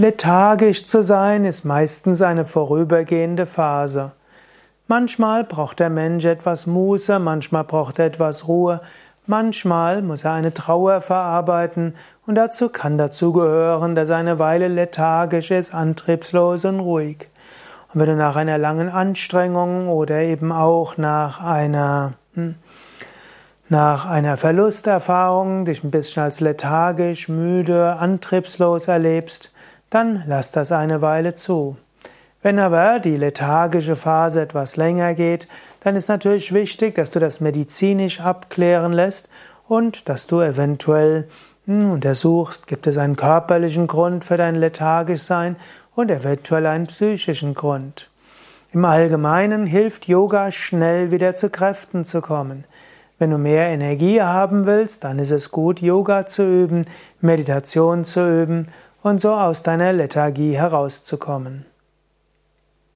Lethargisch zu sein ist meistens eine vorübergehende Phase. Manchmal braucht der Mensch etwas Muße, manchmal braucht er etwas Ruhe, manchmal muss er eine Trauer verarbeiten und dazu kann dazu gehören, dass er eine Weile lethargisch ist, antriebslos und ruhig. Und wenn du nach einer langen Anstrengung oder eben auch nach einer hm, nach einer Verlusterfahrung dich ein bisschen als lethargisch, müde, antriebslos erlebst, dann lass das eine Weile zu. Wenn aber die lethargische Phase etwas länger geht, dann ist natürlich wichtig, dass du das medizinisch abklären lässt und dass du eventuell hm, untersuchst, gibt es einen körperlichen Grund für dein lethargisch Sein und eventuell einen psychischen Grund. Im Allgemeinen hilft Yoga schnell wieder zu Kräften zu kommen. Wenn du mehr Energie haben willst, dann ist es gut, Yoga zu üben, Meditation zu üben und so aus deiner Lethargie herauszukommen.